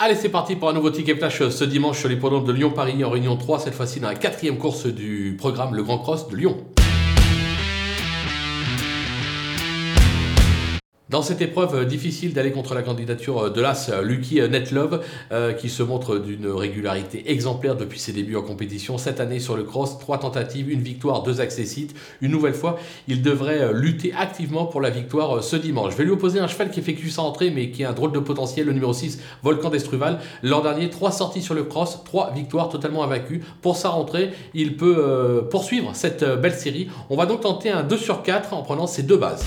Allez, c'est parti pour un nouveau ticket flash ce dimanche sur l'hippodrome de Lyon-Paris en Réunion 3, cette fois-ci dans la quatrième course du programme Le Grand Cross de Lyon. Dans cette épreuve euh, difficile d'aller contre la candidature euh, de l'As, euh, Lucky Netlove, qui se montre d'une régularité exemplaire depuis ses débuts en compétition. Cette année sur le cross, trois tentatives, une victoire, deux accessites. Une nouvelle fois, il devrait lutter activement pour la victoire ce dimanche. Je vais lui opposer un cheval qui effectue sa entrée, mais qui a un drôle de potentiel, le numéro 6, Volcan d'Estruval. L'an dernier, trois sorties sur le cross, trois victoires totalement invaincues. Pour sa rentrée, il peut poursuivre cette belle série. On va donc tenter un 2 sur 4 en prenant ces deux bases.